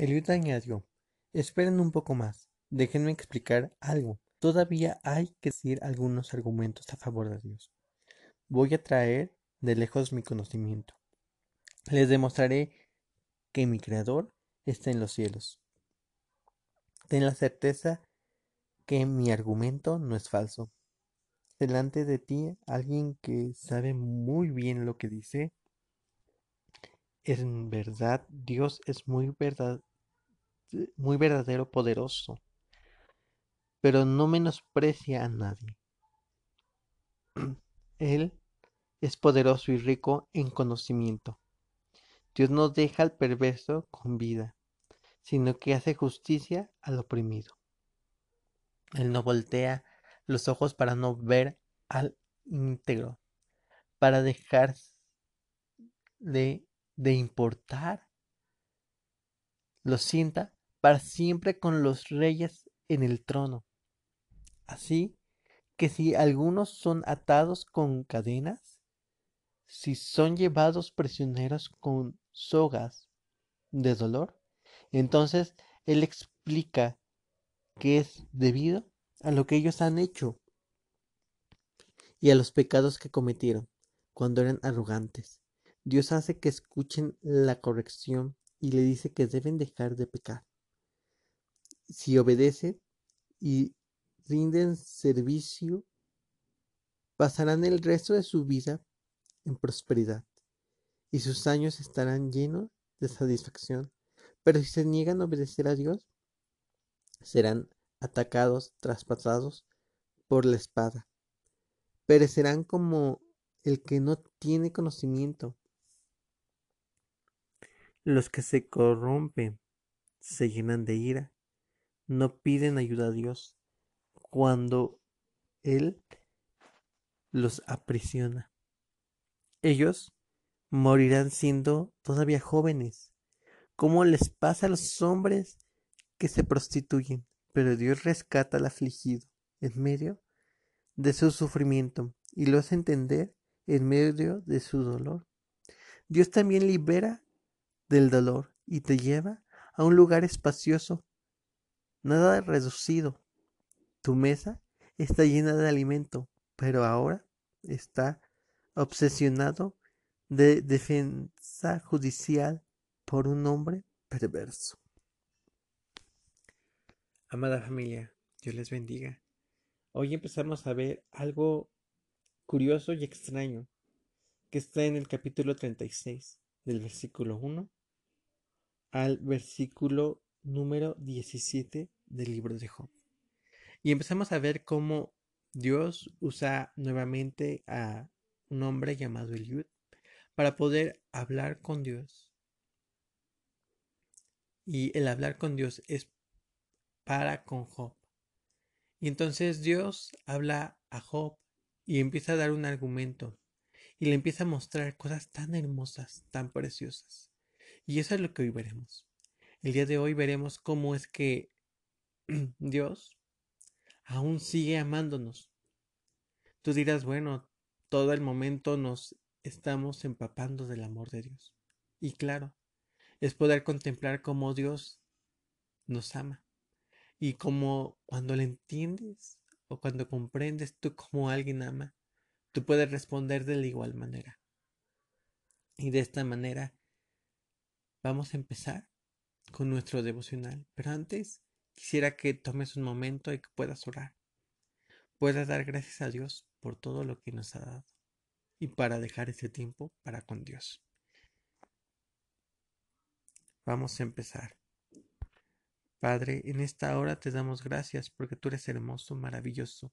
Eliud añadió, esperen un poco más, déjenme explicar algo. Todavía hay que decir algunos argumentos a favor de Dios. Voy a traer de lejos mi conocimiento. Les demostraré que mi Creador está en los cielos. Ten la certeza que mi argumento no es falso. Delante de ti alguien que sabe muy bien lo que dice. En verdad, Dios es muy verdad, muy verdadero, poderoso, pero no menosprecia a nadie. Él es poderoso y rico en conocimiento. Dios no deja al perverso con vida, sino que hace justicia al oprimido. Él no voltea los ojos para no ver al íntegro, para dejar de, de importar. Lo sienta para siempre con los reyes en el trono. Así que si algunos son atados con cadenas, si son llevados prisioneros con sogas de dolor, entonces Él explica que es debido a lo que ellos han hecho y a los pecados que cometieron cuando eran arrogantes. Dios hace que escuchen la corrección y le dice que deben dejar de pecar. Si obedecen y rinden servicio, pasarán el resto de su vida en prosperidad, y sus años estarán llenos de satisfacción. Pero si se niegan a obedecer a Dios, serán atacados, traspasados por la espada. Perecerán como el que no tiene conocimiento. Los que se corrompen se llenan de ira, no piden ayuda a Dios cuando Él los aprisiona. Ellos morirán siendo todavía jóvenes, como les pasa a los hombres que se prostituyen, pero Dios rescata al afligido en medio de su sufrimiento y lo hace entender en medio de su dolor. Dios también libera del dolor y te lleva a un lugar espacioso, nada reducido. Tu mesa está llena de alimento, pero ahora está obsesionado de defensa judicial por un hombre perverso. Amada familia, Dios les bendiga. Hoy empezamos a ver algo curioso y extraño que está en el capítulo 36, del versículo 1 al versículo número 17 del libro de Job. Y empezamos a ver cómo Dios usa nuevamente a un hombre llamado Eliud, para poder hablar con Dios. Y el hablar con Dios es para con Job. Y entonces Dios habla a Job y empieza a dar un argumento y le empieza a mostrar cosas tan hermosas, tan preciosas. Y eso es lo que hoy veremos. El día de hoy veremos cómo es que Dios aún sigue amándonos. Tú dirás, bueno, todo el momento nos estamos empapando del amor de Dios. Y claro, es poder contemplar cómo Dios nos ama. Y como cuando le entiendes o cuando comprendes tú cómo alguien ama, tú puedes responder de la igual manera. Y de esta manera vamos a empezar con nuestro devocional. Pero antes quisiera que tomes un momento y que puedas orar. Puedas dar gracias a Dios por todo lo que nos ha dado y para dejar ese tiempo para con Dios. Vamos a empezar. Padre, en esta hora te damos gracias porque tú eres hermoso, maravilloso,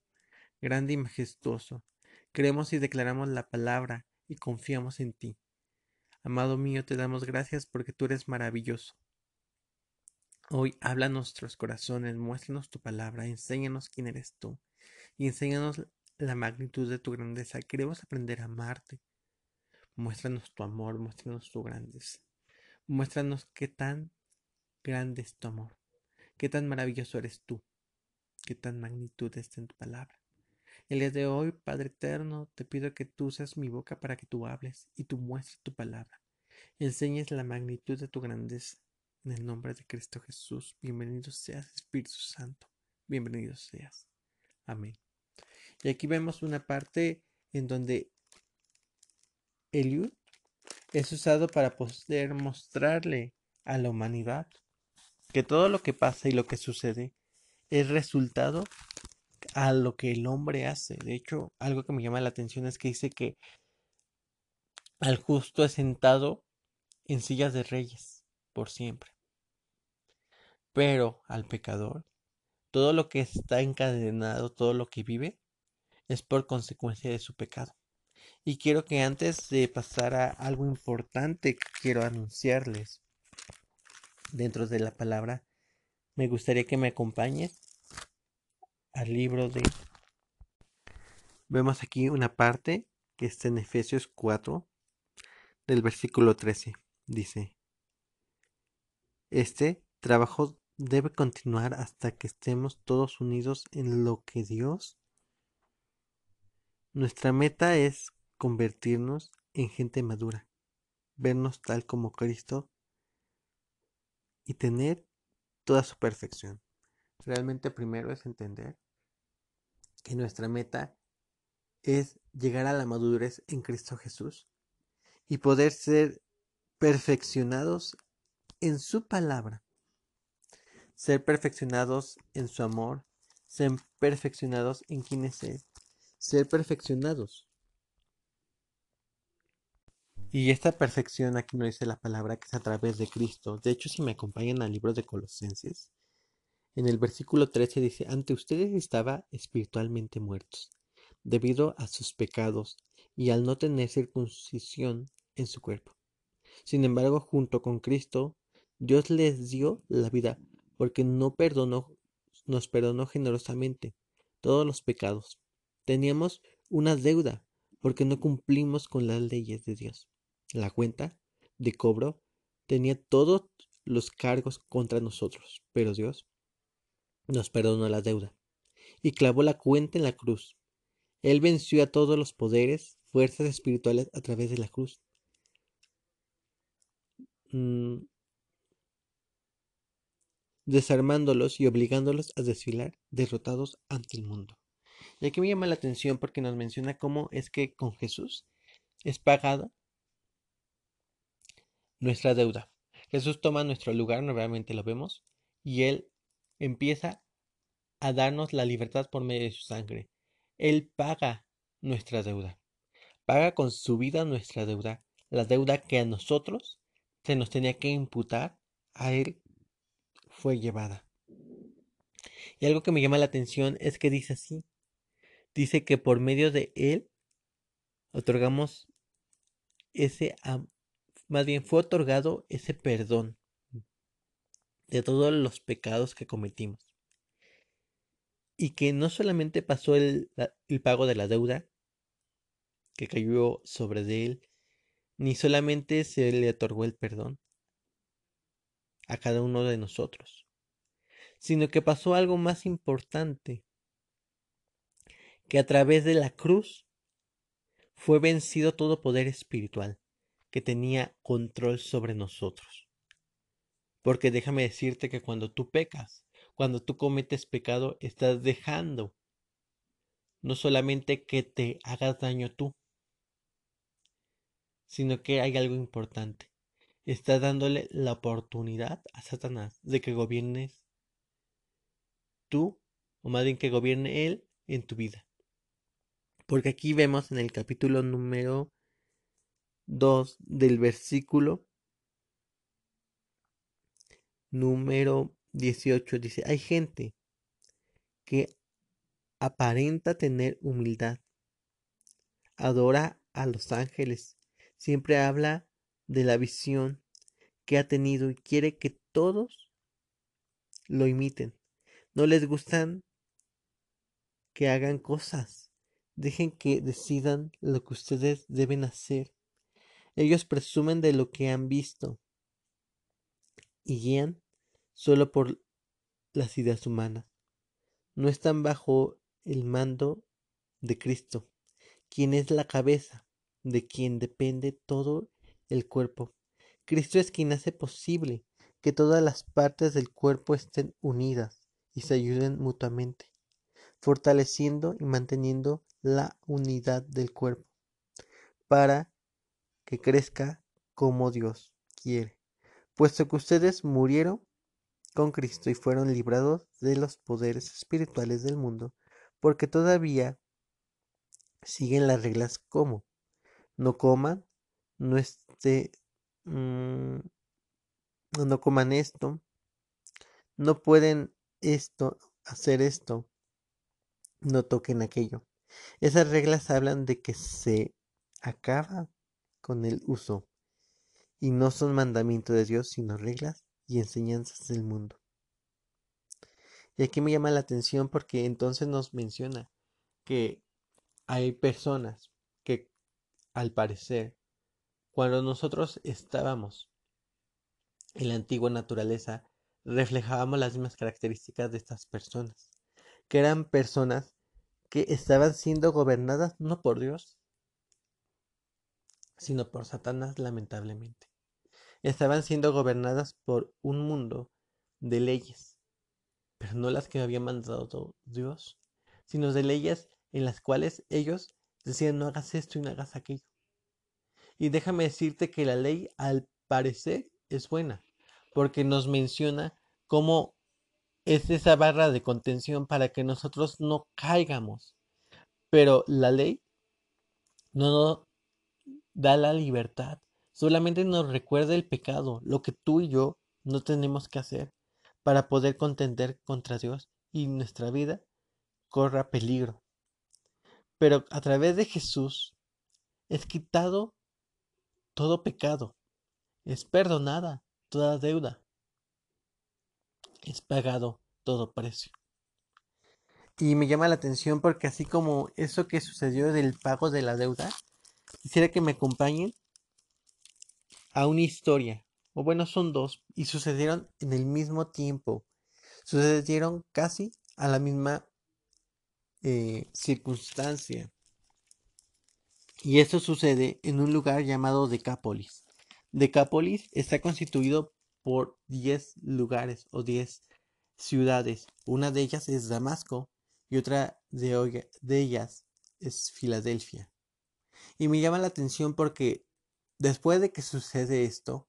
grande y majestuoso. Creemos y declaramos la palabra y confiamos en ti. Amado mío, te damos gracias porque tú eres maravilloso. Hoy habla nuestros corazones, muéstranos tu palabra, enséñanos quién eres tú y enséñanos la magnitud de tu grandeza. Queremos aprender a amarte. Muéstranos tu amor, muéstranos tu grandeza. Muéstranos qué tan grande es tu amor, qué tan maravilloso eres tú, qué tan magnitud está en tu palabra. El día de hoy, Padre eterno, te pido que tú seas mi boca para que tú hables y tú muestres tu palabra. Enseñes la magnitud de tu grandeza En el nombre de Cristo Jesús, bienvenido seas, Espíritu Santo. Bienvenido seas. Amén. Y aquí vemos una parte en donde Eliud es usado para poder mostrarle a la humanidad que todo lo que pasa y lo que sucede es resultado a lo que el hombre hace. De hecho, algo que me llama la atención es que dice que al justo es sentado en sillas de reyes por siempre. Pero al pecador, todo lo que está encadenado, todo lo que vive, es por consecuencia de su pecado. Y quiero que antes de pasar a algo importante que quiero anunciarles dentro de la palabra, me gustaría que me acompañes al libro de... Vemos aquí una parte que está en Efesios 4, del versículo 13. Dice, este trabajo debe continuar hasta que estemos todos unidos en lo que Dios. Nuestra meta es convertirnos en gente madura, vernos tal como Cristo y tener toda su perfección. Realmente primero es entender que nuestra meta es llegar a la madurez en Cristo Jesús y poder ser perfeccionados en su palabra, ser perfeccionados en su amor, ser perfeccionados en quienes es, ser perfeccionados. Y esta perfección aquí no dice la palabra que es a través de Cristo. De hecho, si me acompañan al libro de Colosenses, en el versículo 13 dice, ante ustedes estaba espiritualmente muertos, debido a sus pecados y al no tener circuncisión en su cuerpo. Sin embargo, junto con Cristo, Dios les dio la vida, porque no perdonó, nos perdonó generosamente todos los pecados. Teníamos una deuda, porque no cumplimos con las leyes de Dios. La cuenta de cobro tenía todos los cargos contra nosotros, pero Dios nos perdonó la deuda y clavó la cuenta en la cruz. Él venció a todos los poderes, fuerzas espirituales a través de la cruz. Mm, desarmándolos y obligándolos a desfilar derrotados ante el mundo. Y aquí me llama la atención porque nos menciona cómo es que con Jesús es pagada nuestra deuda. Jesús toma nuestro lugar, nuevamente lo vemos, y Él empieza a darnos la libertad por medio de su sangre. Él paga nuestra deuda. Paga con su vida nuestra deuda. La deuda que a nosotros se nos tenía que imputar, a Él fue llevada. Y algo que me llama la atención es que dice así. Dice que por medio de Él otorgamos ese, más bien fue otorgado ese perdón de todos los pecados que cometimos. Y que no solamente pasó el, pago de la deuda que cayó sobre de él, ni solamente se le otorgó el perdón a cada uno de nosotros, sino que pasó algo más importante, que a través de la cruz fue vencido todo poder espiritual que tenía control sobre nosotros. Porque déjame decirte que cuando tú pecas, cuando tú cometes pecado, estás dejando no solamente que te hagas daño tú, sino que hay algo importante. Estás dándole la oportunidad a Satanás de que gobiernes tú, o más bien que gobierne él en tu vida. Porque aquí vemos en el capítulo número 2 del versículo número 18 dice, hay gente que aparenta tener humildad, adora a los ángeles, siempre habla de la visión que ha tenido y quiere que todos lo imiten. No les gustan que hagan cosas. Dejen que decidan lo que ustedes deben hacer. Ellos presumen de lo que han visto y guían solo por las ideas humanas. No están bajo el mando de Cristo, quien es la cabeza, de quien depende todo el cuerpo. Cristo es quien hace posible que todas las partes del cuerpo estén unidas y se ayuden mutuamente, fortaleciendo y manteniendo la unidad del cuerpo para que crezca como Dios quiere, puesto que ustedes murieron con Cristo y fueron librados de los poderes espirituales del mundo, porque todavía siguen las reglas como no coman, no mm, no coman esto, no pueden esto, hacer esto, no toquen aquello. Esas reglas hablan de que se acaba con el uso y no son mandamientos de Dios, sino reglas y enseñanzas del mundo. Y aquí me llama la atención porque entonces nos menciona que hay personas que al parecer cuando nosotros estábamos en la antigua naturaleza reflejábamos las mismas características de estas personas, que eran personas que estaban siendo gobernadas no por Dios, sino por Satanás lamentablemente. Estaban siendo gobernadas por un mundo de leyes, pero no las que había mandado Dios, sino de leyes en las cuales ellos decían no hagas esto y no hagas aquello. Y déjame decirte que la ley al parecer es buena, porque nos menciona cómo es esa barra de contención para que nosotros no caigamos. Pero la ley no nos da la libertad, solamente nos recuerda el pecado, lo que tú y yo no tenemos que hacer para poder contender contra Dios y nuestra vida corra peligro. Pero a través de Jesús es quitado todo pecado, es perdonada toda deuda, es pagado todo precio. Y me llama la atención porque así como eso que sucedió del pago de la deuda, quisiera que me acompañen a una historia, o bueno, son dos, y sucedieron en el mismo tiempo, sucedieron casi a la misma eh, circunstancia. Y esto sucede en un lugar llamado Decápolis. Decápolis está constituido por 10 lugares o 10 ciudades. Una de ellas es Damasco y otra de, de ellas es Filadelfia. Y me llama la atención porque después de que sucede esto,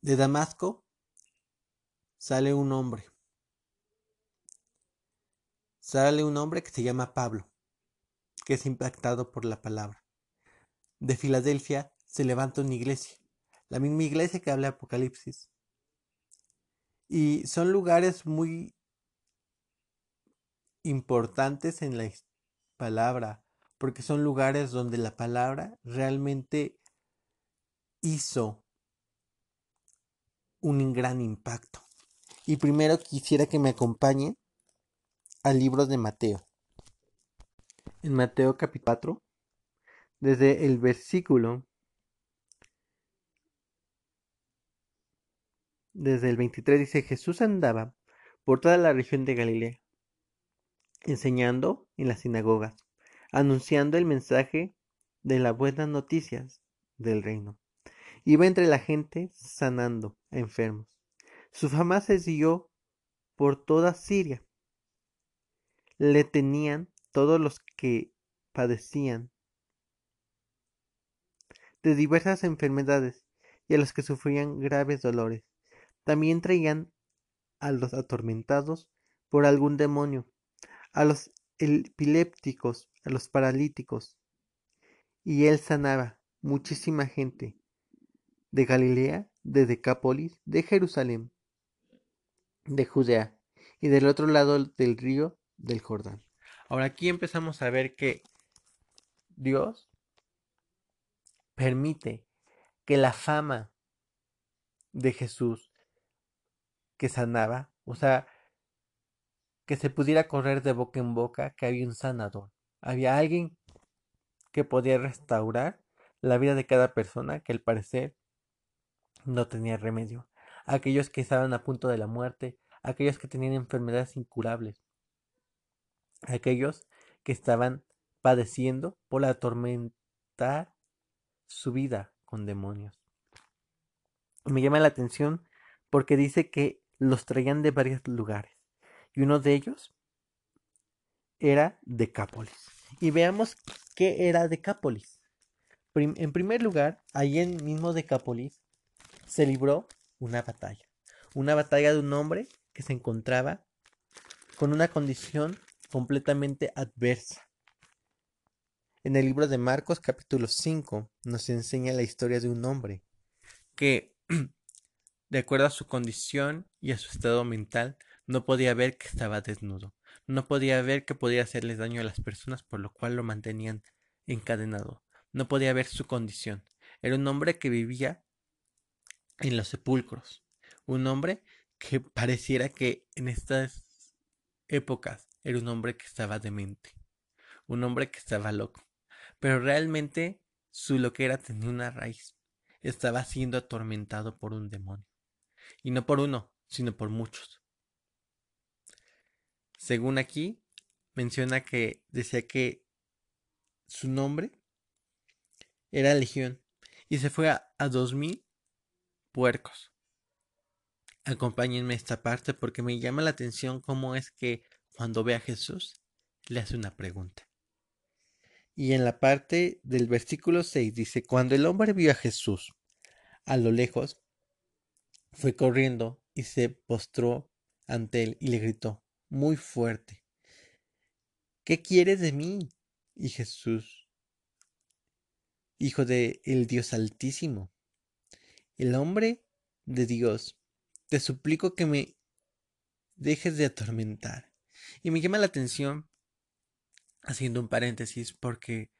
de Damasco sale un hombre. Sale un hombre que se llama Pablo que es impactado por la palabra. De Filadelfia se levanta una iglesia, la misma iglesia que habla Apocalipsis. Y son lugares muy importantes en la palabra, porque son lugares donde la palabra realmente hizo un gran impacto. Y primero quisiera que me acompañe al libro de Mateo en Mateo capítulo 4, desde el versículo, desde el 23 dice, Jesús andaba por toda la región de Galilea, enseñando en las sinagogas, anunciando el mensaje de las buenas noticias del reino. Iba entre la gente sanando a enfermos. Su fama se siguió por toda Siria. Le tenían todos los que padecían de diversas enfermedades y a los que sufrían graves dolores. También traían a los atormentados por algún demonio, a los epilépticos, a los paralíticos. Y él sanaba muchísima gente de Galilea, de Decápolis, de Jerusalén, de Judea y del otro lado del río del Jordán. Ahora aquí empezamos a ver que Dios permite que la fama de Jesús que sanaba, o sea, que se pudiera correr de boca en boca que había un sanador, había alguien que podía restaurar la vida de cada persona que al parecer no tenía remedio, aquellos que estaban a punto de la muerte, aquellos que tenían enfermedades incurables, aquellos que estaban padeciendo por atormentar su vida con demonios. Me llama la atención porque dice que los traían de varios lugares. Y uno de ellos era Decápolis. Y veamos qué era Decápolis. en primer lugar, ahí en mismo Decápolis se libró una batalla. Una batalla de un hombre que se encontraba con una condición completamente adversa. En el libro de Marcos capítulo 5 nos enseña la historia de un hombre que, de acuerdo a su condición y a su estado mental, no podía ver que estaba desnudo, no podía ver que podía hacerles daño a las personas, por lo cual lo mantenían encadenado, no podía ver su condición. Era un hombre que vivía en los sepulcros, un hombre que pareciera que en estas épocas era un hombre que estaba demente, un hombre que estaba loco pero realmente su loquera tenía una raíz. Estaba siendo atormentado por un demonio. Y no por uno, sino por muchos. Según aquí, menciona que decía que su nombre era Legión y se fue a, a dos mil puercos. Acompáñenme a esta parte porque me llama la atención cómo es que cuando ve a Jesús le hace una pregunta. Y en la parte del versículo 6 dice, cuando el hombre vio a Jesús a lo lejos, fue corriendo y se postró ante él y le gritó muy fuerte, ¿qué quieres de mí? Y Jesús, hijo de el Dios altísimo, el hombre de Dios, te suplico que me dejes de atormentar. Y me llama la atención haciendo un paréntesis porque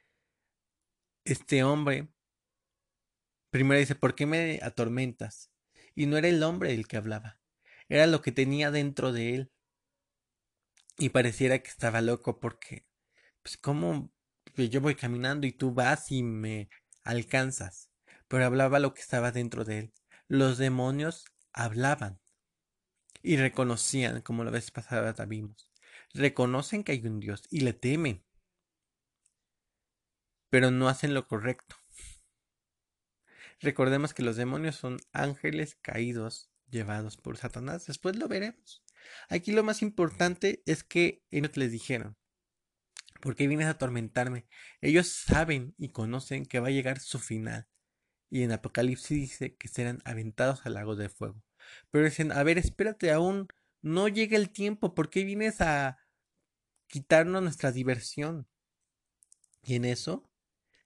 este hombre primero dice, ¿por qué me atormentas? Y no era el hombre el que hablaba, era lo que tenía dentro de él. Y pareciera que estaba loco porque, pues, ¿cómo yo voy caminando y tú vas y me alcanzas? Pero hablaba lo que estaba dentro de él. Los demonios hablaban y reconocían, como la vez pasada vimos, reconocen que hay un Dios y le temen, pero no hacen lo correcto. Recordemos que los demonios son ángeles caídos llevados por Satanás. Después lo veremos. Aquí lo más importante es que ellos les dijeron, ¿por qué vienes a atormentarme? Ellos saben y conocen que va a llegar su final. Y en Apocalipsis dice que serán aventados al lago de fuego. Pero dicen, a ver, espérate, aún no llega el tiempo, ¿por qué vienes a quitarnos nuestra diversión. Y en eso,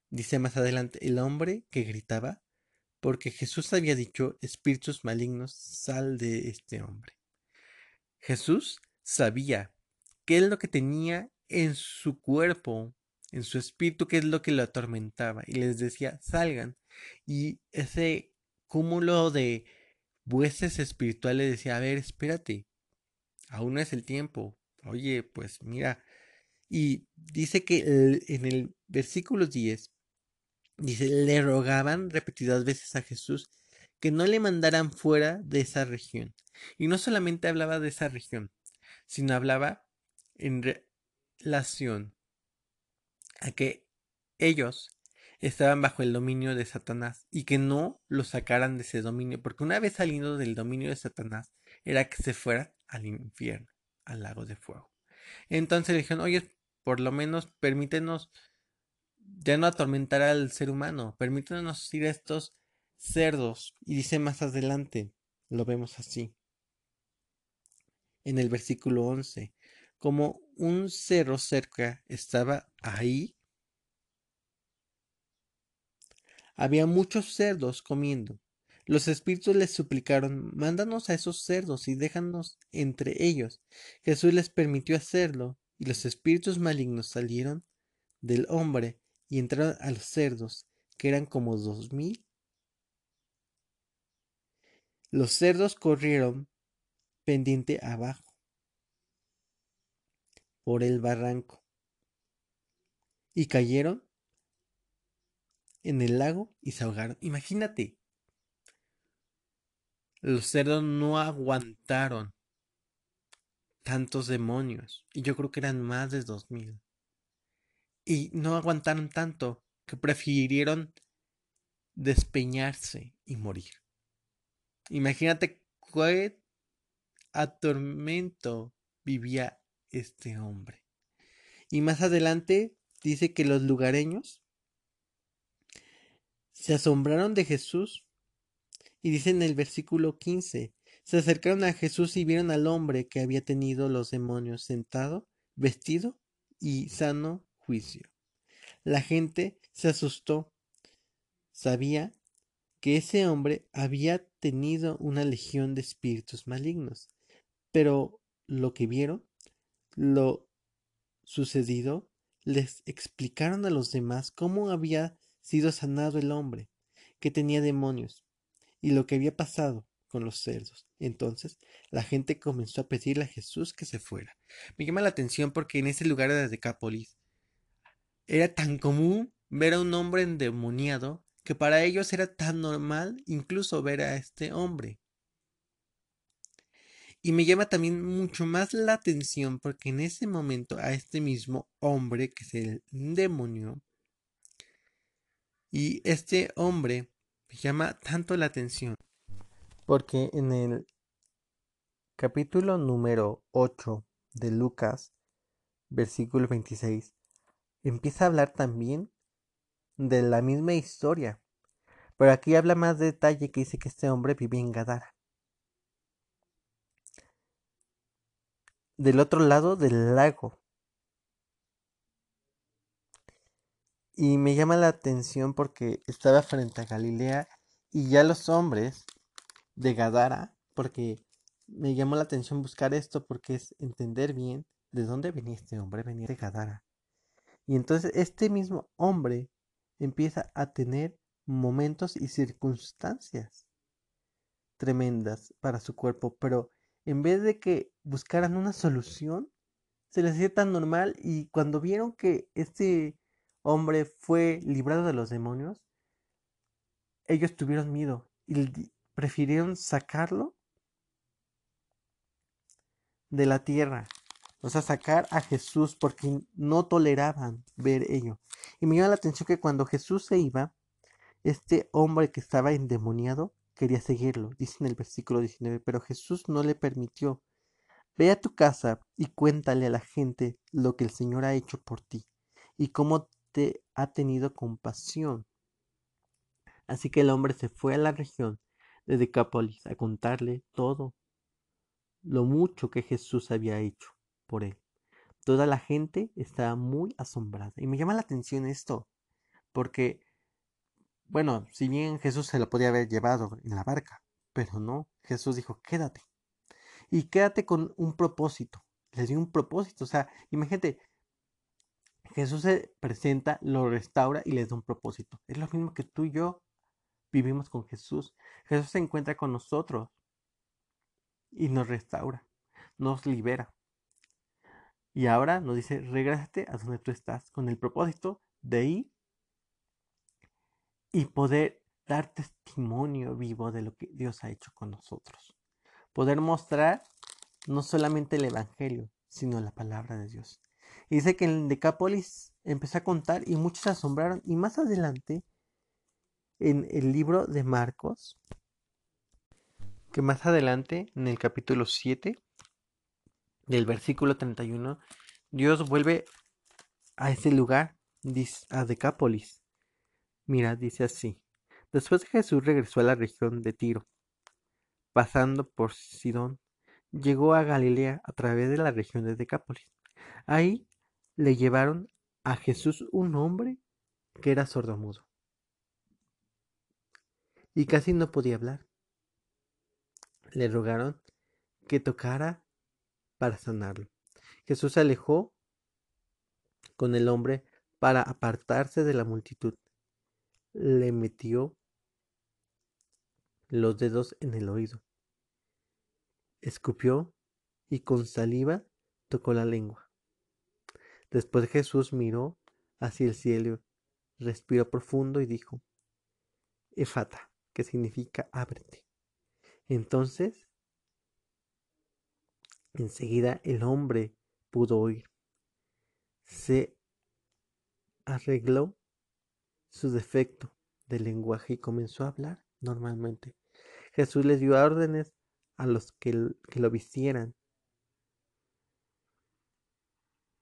dice más adelante, el hombre que gritaba, porque Jesús había dicho, espíritus malignos, sal de este hombre. Jesús sabía qué es lo que tenía en su cuerpo, en su espíritu, qué es lo que lo atormentaba, y les decía, salgan. Y ese cúmulo de bueces espirituales decía, a ver, espérate, aún no es el tiempo, Oye, pues mira, y dice que en el versículo 10, dice, le rogaban repetidas veces a Jesús que no le mandaran fuera de esa región. Y no solamente hablaba de esa región, sino hablaba en relación a que ellos estaban bajo el dominio de Satanás y que no lo sacaran de ese dominio, porque una vez saliendo del dominio de Satanás era que se fuera al infierno al lago de fuego. Entonces le dijeron, oye, por lo menos permítenos ya no atormentar al ser humano, permítenos ir a estos cerdos. Y dice más adelante, lo vemos así. En el versículo 11, como un cerro cerca estaba ahí, había muchos cerdos comiendo. Los espíritus les suplicaron, mándanos a esos cerdos y déjanos entre ellos. Jesús les permitió hacerlo, y los espíritus malignos salieron del hombre y entraron a los cerdos, que eran como dos mil. Los cerdos corrieron pendiente abajo por el barranco y cayeron en el lago y se ahogaron. Imagínate, los cerdos no aguantaron tantos demonios. Y yo creo que eran más de dos mil. Y no aguantaron tanto que prefirieron despeñarse y morir. Imagínate qué atormento vivía este hombre. Y más adelante dice que los lugareños se asombraron de Jesús y dice en el versículo 15, se acercaron a Jesús y vieron al hombre que había tenido los demonios sentado, vestido y sano juicio. La gente se asustó. Sabía que ese hombre había tenido una legión de espíritus malignos, pero lo que vieron, lo sucedido, les explicaron a los demás cómo había sido sanado el hombre que tenía demonios y lo que había pasado con los cerdos. Entonces la gente comenzó a pedirle a Jesús que se fuera. Me llama la atención porque en ese lugar de Decápolis era tan común ver a un hombre endemoniado que para ellos era tan normal incluso ver a este hombre. Y me llama también mucho más la atención porque en ese momento a este mismo hombre que se endemonió y este hombre me llama tanto la atención porque en el capítulo número 8 de Lucas, versículo 26, empieza a hablar también de la misma historia, pero aquí habla más de detalle que dice que este hombre vivía en Gadara. Del otro lado del lago. Y me llama la atención porque estaba frente a Galilea y ya los hombres de Gadara, porque me llamó la atención buscar esto porque es entender bien de dónde venía este hombre, venía de Gadara. Y entonces este mismo hombre empieza a tener momentos y circunstancias tremendas para su cuerpo, pero en vez de que buscaran una solución, se les hacía tan normal y cuando vieron que este hombre fue librado de los demonios, ellos tuvieron miedo y prefirieron sacarlo de la tierra. O sea, sacar a Jesús porque no toleraban ver ello. Y me llama la atención que cuando Jesús se iba, este hombre que estaba endemoniado quería seguirlo, dice en el versículo 19, pero Jesús no le permitió. Ve a tu casa y cuéntale a la gente lo que el Señor ha hecho por ti y cómo te ha tenido compasión. Así que el hombre se fue a la región de Decápolis a contarle todo lo mucho que Jesús había hecho por él. Toda la gente estaba muy asombrada. Y me llama la atención esto, porque, bueno, si bien Jesús se lo podía haber llevado en la barca, pero no, Jesús dijo, quédate. Y quédate con un propósito. Le dio un propósito. O sea, imagínate, Jesús se presenta, lo restaura y le da un propósito. Es lo mismo que tú y yo vivimos con Jesús. Jesús se encuentra con nosotros y nos restaura, nos libera. Y ahora nos dice, regrésate a donde tú estás, con el propósito de ir y poder dar testimonio vivo de lo que Dios ha hecho con nosotros. Poder mostrar no solamente el Evangelio, sino la palabra de Dios. Y dice que en Decápolis empezó a contar y muchos se asombraron. Y más adelante en el libro de Marcos, que más adelante, en el capítulo 7, del versículo 31, Dios vuelve a ese lugar, a Decápolis. Mira, dice así. Después Jesús regresó a la región de Tiro, pasando por Sidón, llegó a Galilea a través de la región de Decápolis. Ahí le llevaron a Jesús un hombre que era sordomudo y casi no podía hablar. Le rogaron que tocara para sanarlo. Jesús se alejó con el hombre para apartarse de la multitud. Le metió los dedos en el oído. Escupió y con saliva tocó la lengua. Después Jesús miró hacia el cielo, respiró profundo y dijo, Efata, que significa ábrete. Entonces, enseguida el hombre pudo oír. Se arregló su defecto de lenguaje y comenzó a hablar normalmente. Jesús les dio órdenes a los que, que lo vistieran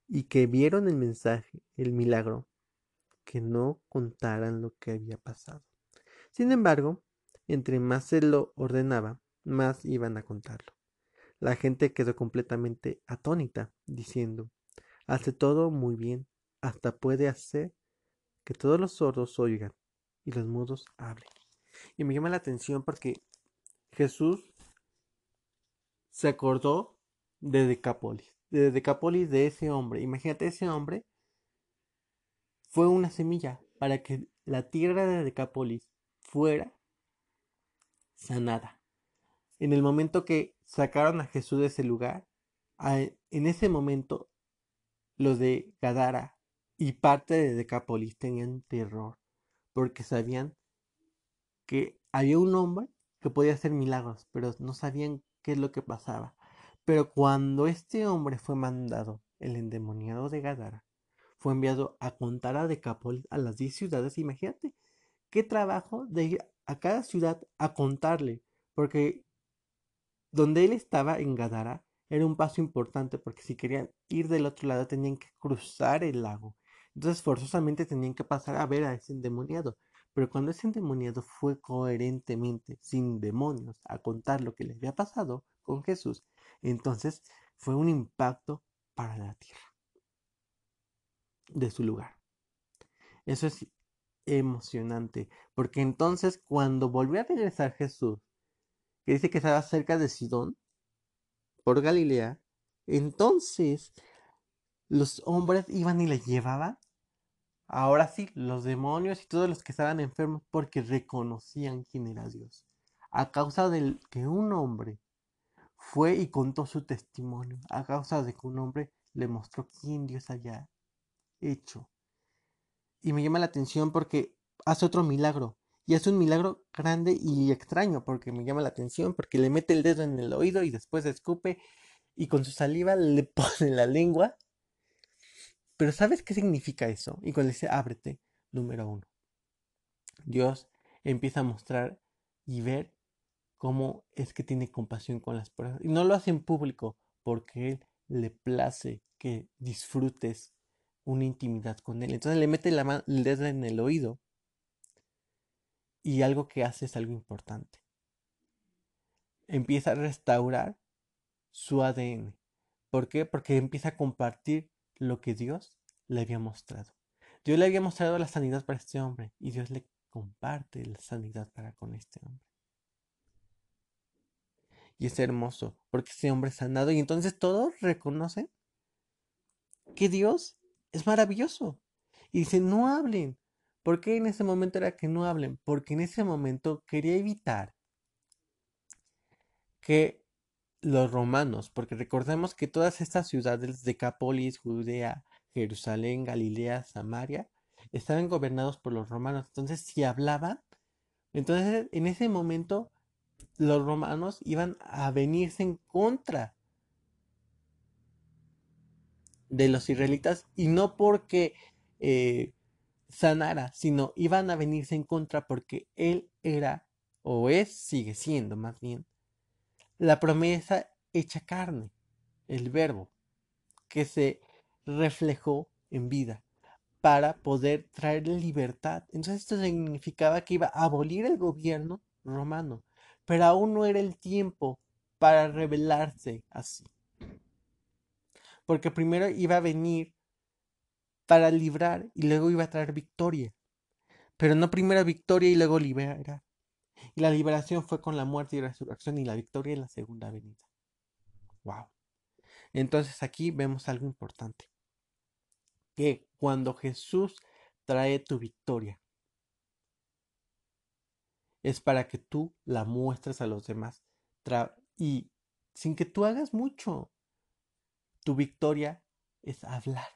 y que vieron el mensaje, el milagro, que no contaran lo que había pasado. Sin embargo, entre más se lo ordenaba, más iban a contarlo. La gente quedó completamente atónita, diciendo, hace todo muy bien, hasta puede hacer que todos los sordos oigan y los mudos hablen. Y me llama la atención porque Jesús se acordó de Decápolis, de Decápolis de ese hombre. Imagínate, ese hombre fue una semilla para que la tierra de Decápolis fuera sanada. En el momento que sacaron a Jesús de ese lugar, en ese momento los de Gadara y parte de Decápolis tenían terror porque sabían que había un hombre que podía hacer milagros, pero no sabían qué es lo que pasaba. Pero cuando este hombre fue mandado, el endemoniado de Gadara, fue enviado a contar a Decápolis, a las 10 ciudades, imagínate qué trabajo de ir a cada ciudad a contarle, porque donde él estaba en Gadara era un paso importante, porque si querían ir del otro lado tenían que cruzar el lago. Entonces forzosamente tenían que pasar a ver a ese endemoniado. Pero cuando ese endemoniado fue coherentemente, sin demonios, a contar lo que le había pasado con Jesús, entonces fue un impacto para la tierra de su lugar. Eso es emocionante, porque entonces cuando volvió a regresar Jesús, que dice que estaba cerca de Sidón, por Galilea, entonces los hombres iban y le llevaban, ahora sí, los demonios y todos los que estaban enfermos, porque reconocían quién era Dios, a causa de que un hombre fue y contó su testimonio, a causa de que un hombre le mostró quién Dios había hecho. Y me llama la atención porque hace otro milagro. Y hace un milagro grande y extraño porque me llama la atención, porque le mete el dedo en el oído y después escupe y con su saliva le pone la lengua. Pero ¿sabes qué significa eso? Y cuando dice ábrete, número uno. Dios empieza a mostrar y ver cómo es que tiene compasión con las personas. Y no lo hace en público porque Él le place que disfrutes una intimidad con Él. Entonces le mete la el dedo en el oído y algo que hace es algo importante. Empieza a restaurar su ADN. ¿Por qué? Porque empieza a compartir lo que Dios le había mostrado. Dios le había mostrado la sanidad para este hombre y Dios le comparte la sanidad para con este hombre. Y es hermoso porque ese hombre es sanado y entonces todos reconocen que Dios es maravilloso. Y dice, no hablen. ¿Por qué en ese momento era que no hablen? Porque en ese momento quería evitar que los romanos, porque recordemos que todas estas ciudades, de Decápolis, Judea, Jerusalén, Galilea, Samaria, estaban gobernados por los romanos. Entonces, si hablaban, entonces en ese momento los romanos iban a venirse en contra de los israelitas y no porque eh, sanara, sino iban a venirse en contra porque él era, o es, sigue siendo más bien, la promesa hecha carne, el verbo, que se reflejó en vida para poder traer libertad. Entonces esto significaba que iba a abolir el gobierno romano, pero aún no era el tiempo para rebelarse así porque primero iba a venir para librar y luego iba a traer victoria. Pero no primero victoria y luego liberar. Y la liberación fue con la muerte y resurrección y la victoria en la segunda venida. Wow. Entonces aquí vemos algo importante. Que cuando Jesús trae tu victoria, es para que tú la muestres a los demás. y sin que tú hagas mucho. Tu victoria es hablar.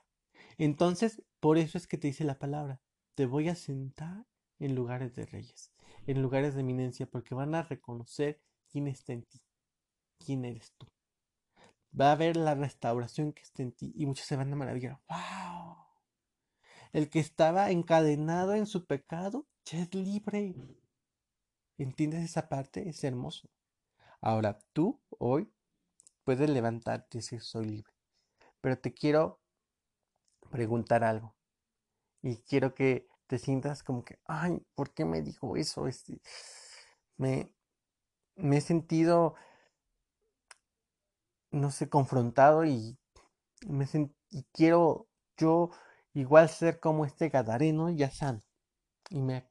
Entonces, por eso es que te dice la palabra, te voy a sentar en lugares de reyes, en lugares de eminencia, porque van a reconocer quién está en ti, quién eres tú. Va a haber la restauración que está en ti y muchos se van a maravillar. ¡Wow! El que estaba encadenado en su pecado ya es libre. ¿Entiendes esa parte? Es hermoso. Ahora, tú hoy puedes levantarte y decir soy libre. Pero te quiero preguntar algo. Y quiero que te sientas como que, ay, ¿por qué me dijo eso? Este, me, me he sentido, no sé, confrontado y, me y quiero yo igual ser como este gadareno ya sano. Y me,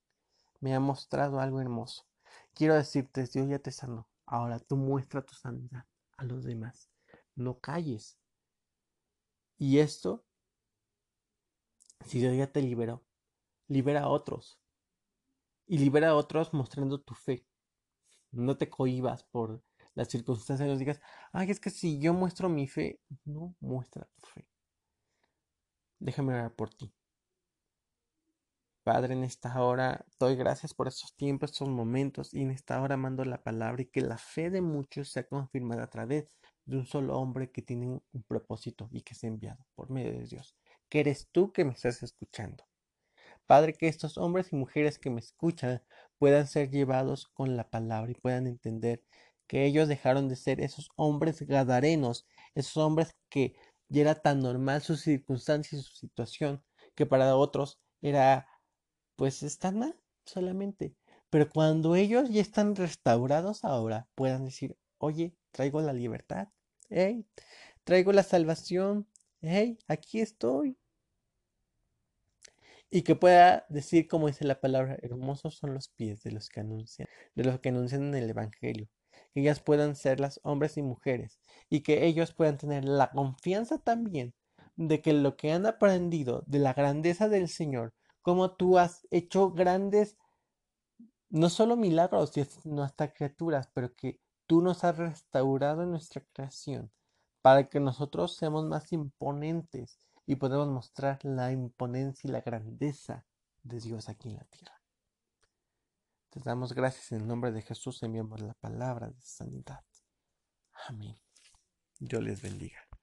me ha mostrado algo hermoso. Quiero decirte, Dios ya te sanó. Ahora tú muestra tu sanidad a los demás. No calles. Y esto, si Dios ya te liberó, libera a otros. Y libera a otros mostrando tu fe. No te cohibas por las circunstancias, no digas, ay, es que si yo muestro mi fe, no muestra tu fe. Déjame orar por ti. Padre, en esta hora doy gracias por estos tiempos, estos momentos, y en esta hora mando la palabra y que la fe de muchos sea confirmada a través de un solo hombre que tiene un propósito y que es enviado por medio de Dios, que eres tú que me estás escuchando. Padre, que estos hombres y mujeres que me escuchan puedan ser llevados con la palabra y puedan entender que ellos dejaron de ser esos hombres gadarenos, esos hombres que ya era tan normal su circunstancia y su situación, que para otros era, pues están mal solamente. Pero cuando ellos ya están restaurados ahora, puedan decir, oye, traigo la libertad, hey, traigo la salvación, hey, aquí estoy, y que pueda decir, como dice la palabra, hermosos son los pies de los que anuncian, de los que anuncian en el Evangelio, que ellas puedan ser las hombres y mujeres, y que ellos puedan tener la confianza también de que lo que han aprendido de la grandeza del Señor, como tú has hecho grandes, no solo milagros, sino hasta criaturas, pero que tú nos has restaurado en nuestra creación, para que nosotros seamos más imponentes y podemos mostrar la imponencia y la grandeza de Dios aquí en la tierra. Te damos gracias en el nombre de Jesús, enviamos la palabra de sanidad. Amén. Dios les bendiga.